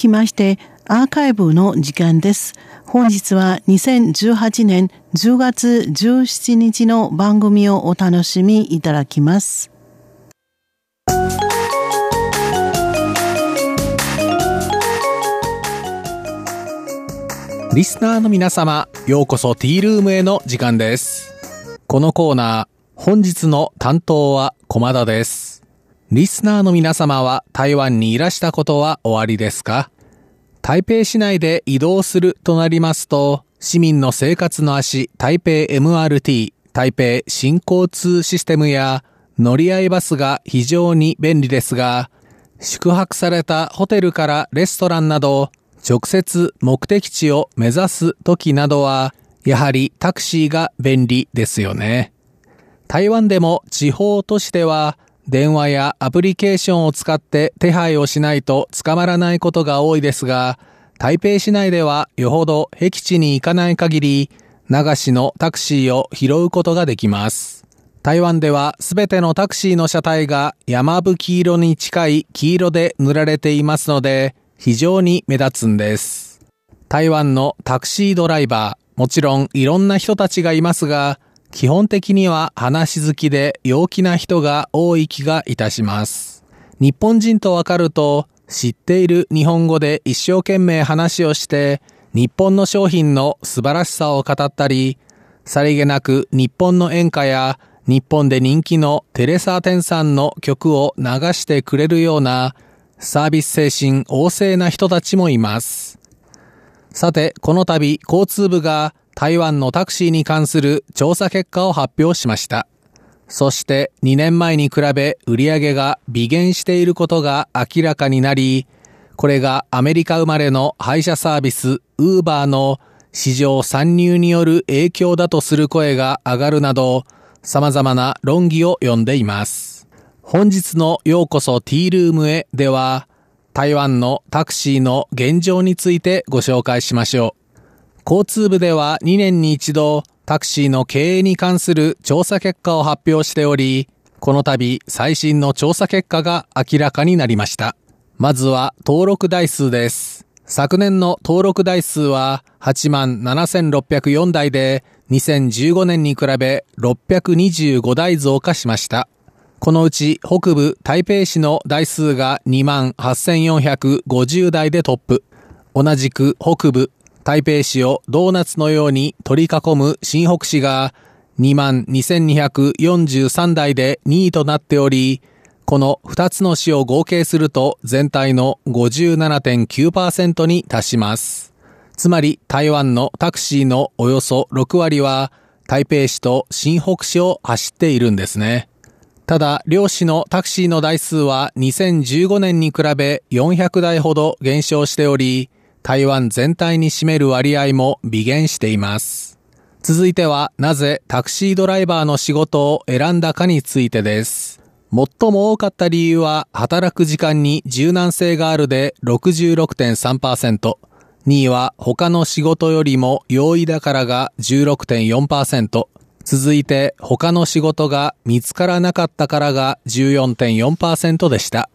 きまして、アーカイブの時間です。本日は2018年10月17日の番組をお楽しみいただきます。リスナーの皆様、ようこそティールームへの時間です。このコーナー、本日の担当は駒田です。リスナーの皆様は台湾にいらしたことはおありですか？台北市内で移動するとなりますと、市民の生活の足、台北 MRT、台北新交通システムや乗り合いバスが非常に便利ですが、宿泊されたホテルからレストランなど、直接目的地を目指す時などは、やはりタクシーが便利ですよね。台湾でも地方都市では電話やアプリケーションを使って手配をしないと捕まらないことが多いですが、台北市内ではよほど僻地に行かない限り、流しのタクシーを拾うことができます。台湾ではすべてのタクシーの車体が山吹色に近い黄色で塗られていますので、非常に目立つんです。台湾のタクシードライバー、もちろんいろんな人たちがいますが、基本的には話好きで陽気な人が多い気がいたします。日本人とわかると、知っている日本語で一生懸命話をして、日本の商品の素晴らしさを語ったり、さりげなく日本の演歌や日本で人気のテレサ・テンさんの曲を流してくれるようなサービス精神旺盛な人たちもいます。さて、この度交通部が台湾のタクシーに関する調査結果を発表しました。そして2年前に比べ売り上げが微減していることが明らかになり、これがアメリカ生まれの配車サービスウーバーの市場参入による影響だとする声が上がるなど、様々な論議を呼んでいます。本日のようこそティールームへでは、台湾のタクシーの現状についてご紹介しましょう。交通部では2年に一度タクシーの経営に関する調査結果を発表しており、この度最新の調査結果が明らかになりました。まずは登録台数です。昨年の登録台数は8万7604台で2015年に比べ625台増加しました。このうち北部台北市の台数が2万8450台でトップ。同じく北部台北市をドーナツのように取り囲む新北市が2万2243台で2位となっており、この2つの市を合計すると全体の57.9%に達します。つまり台湾のタクシーのおよそ6割は台北市と新北市を走っているんですね。ただ、両市のタクシーの台数は2015年に比べ400台ほど減少しており、台湾全体に占める割合も微減しています。続いては、なぜタクシードライバーの仕事を選んだかについてです。最も多かった理由は、働く時間に柔軟性があるで66.3%、2位は他の仕事よりも容易だからが16.4%、続いて他の仕事が見つからなかったからが14.4%でした。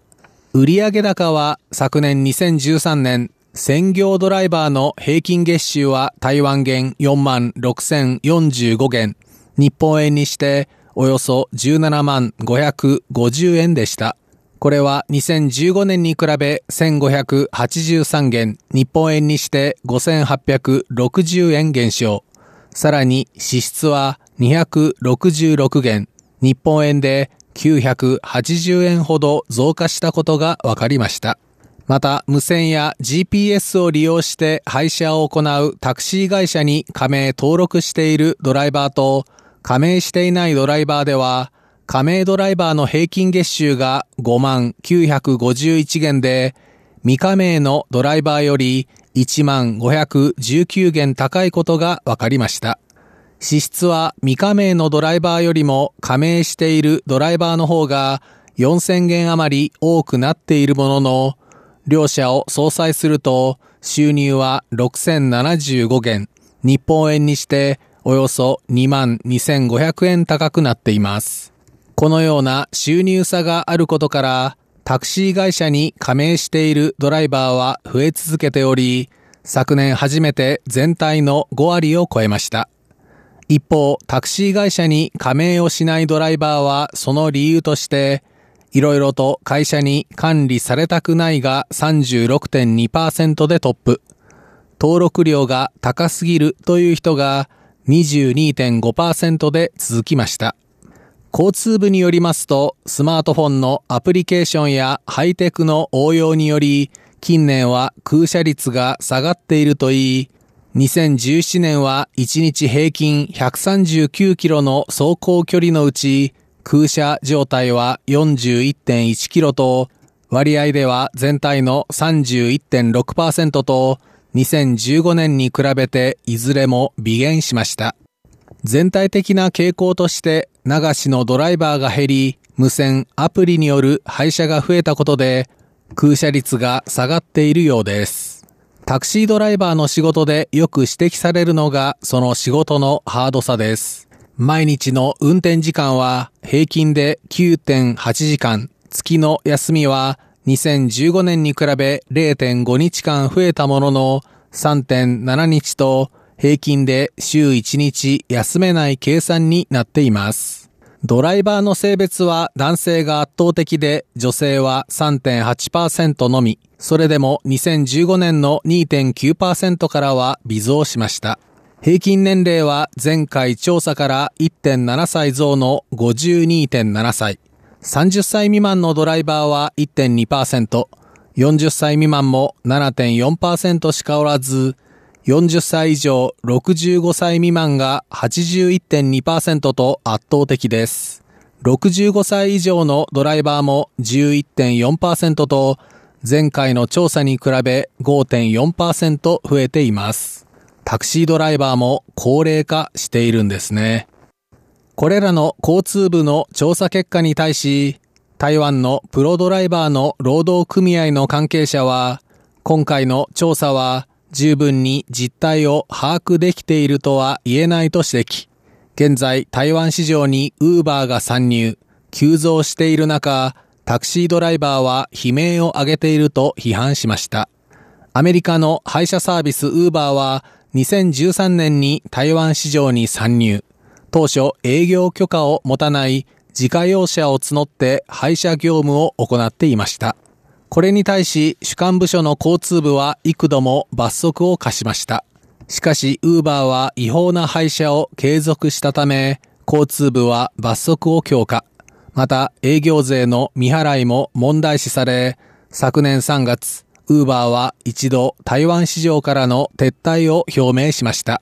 売上高は昨年2013年専業ドライバーの平均月収は台湾元4万6045元、日本円にしておよそ17万550円でした。これは2015年に比べ1583元、日本円にして5860円減少。さらに支出は266元、日本円で980円ほど増加したことが分かりました。また、無線や GPS を利用して配車を行うタクシー会社に加盟登録しているドライバーと、加盟していないドライバーでは、加盟ドライバーの平均月収が5万951元で、未加盟のドライバーより1万519元高いことが分かりました。支出は未加盟のドライバーよりも加盟しているドライバーの方が4000元余り多くなっているものの、両者を相殺すると収入は6075元、日本円にしておよそ2万2500円高くなっています。このような収入差があることから、タクシー会社に加盟しているドライバーは増え続けており、昨年初めて全体の5割を超えました。一方、タクシー会社に加盟をしないドライバーはその理由として、いろいろと会社に管理されたくないが36.2%でトップ。登録料が高すぎるという人が22.5%で続きました。交通部によりますと、スマートフォンのアプリケーションやハイテクの応用により、近年は空車率が下がっているといい、2017年は1日平均139キロの走行距離のうち、空車状態は41.1キロと、割合では全体の31.6%と、2015年に比べていずれも微減しました。全体的な傾向として流しのドライバーが減り、無線アプリによる配車が増えたことで空車率が下がっているようです。タクシードライバーの仕事でよく指摘されるのがその仕事のハードさです。毎日の運転時間は平均で9.8時間、月の休みは2015年に比べ0.5日間増えたものの3.7日と平均で週1日休めない計算になっています。ドライバーの性別は男性が圧倒的で女性は3.8%のみ。それでも2015年の2.9%からは微増しました。平均年齢は前回調査から1.7歳増の52.7歳。30歳未満のドライバーは1.2%、40歳未満も7.4%しかおらず、40歳以上65歳未満が81.2%と圧倒的です。65歳以上のドライバーも11.4%と、前回の調査に比べ5.4%増えています。タクシードライバーも高齢化しているんですね。これらの交通部の調査結果に対し、台湾のプロドライバーの労働組合の関係者は、今回の調査は十分に実態を把握できているとは言えないと指摘。現在台湾市場にウーバーが参入、急増している中、タクシードライバーは悲鳴を上げていると批判しました。アメリカの配車サービスウーバーは2013年に台湾市場に参入。当初営業許可を持たない自家用車を募って配車業務を行っていました。これに対し主管部署の交通部は幾度も罰則を課しました。しかし、ウーバーは違法な配車を継続したため、交通部は罰則を強化。また、営業税の未払いも問題視され、昨年3月、ウーバーは一度台湾市場からの撤退を表明しました。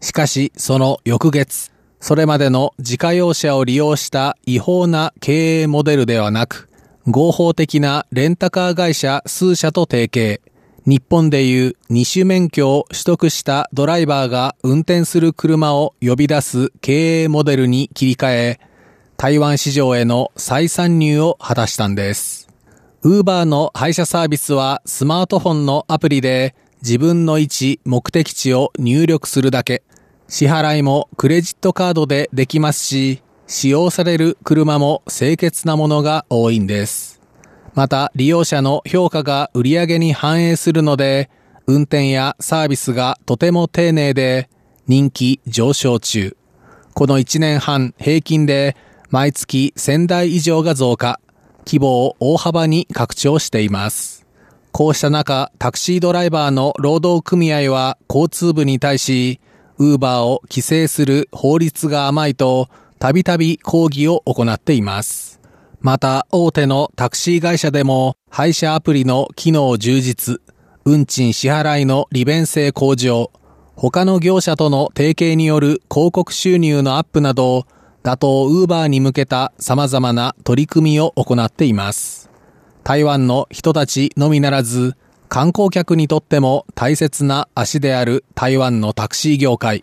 しかし、その翌月、それまでの自家用車を利用した違法な経営モデルではなく、合法的なレンタカー会社数社と提携、日本でいう二種免許を取得したドライバーが運転する車を呼び出す経営モデルに切り替え、台湾市場への再参入を果たしたんです。ウーバーの配車サービスはスマートフォンのアプリで自分の位置、目的地を入力するだけ。支払いもクレジットカードでできますし、使用される車も清潔なものが多いんです。また、利用者の評価が売上に反映するので、運転やサービスがとても丁寧で、人気上昇中。この1年半平均で毎月1000台以上が増加。規模を大幅に拡張しています。こうした中、タクシードライバーの労働組合は交通部に対し、ウーバーを規制する法律が甘いと、たびたび抗議を行っています。また、大手のタクシー会社でも、配車アプリの機能充実、運賃支払いの利便性向上、他の業者との提携による広告収入のアップなど、打倒ウーバーに向けた様々な取り組みを行っています。台湾の人たちのみならず、観光客にとっても大切な足である台湾のタクシー業界。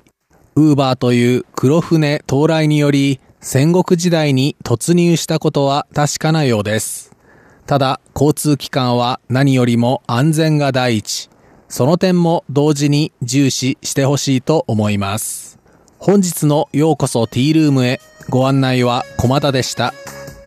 ウーバーという黒船到来により戦国時代に突入したことは確かなようです。ただ、交通機関は何よりも安全が第一。その点も同時に重視してほしいと思います。本日のようこそティールームへご案内は駒田でした。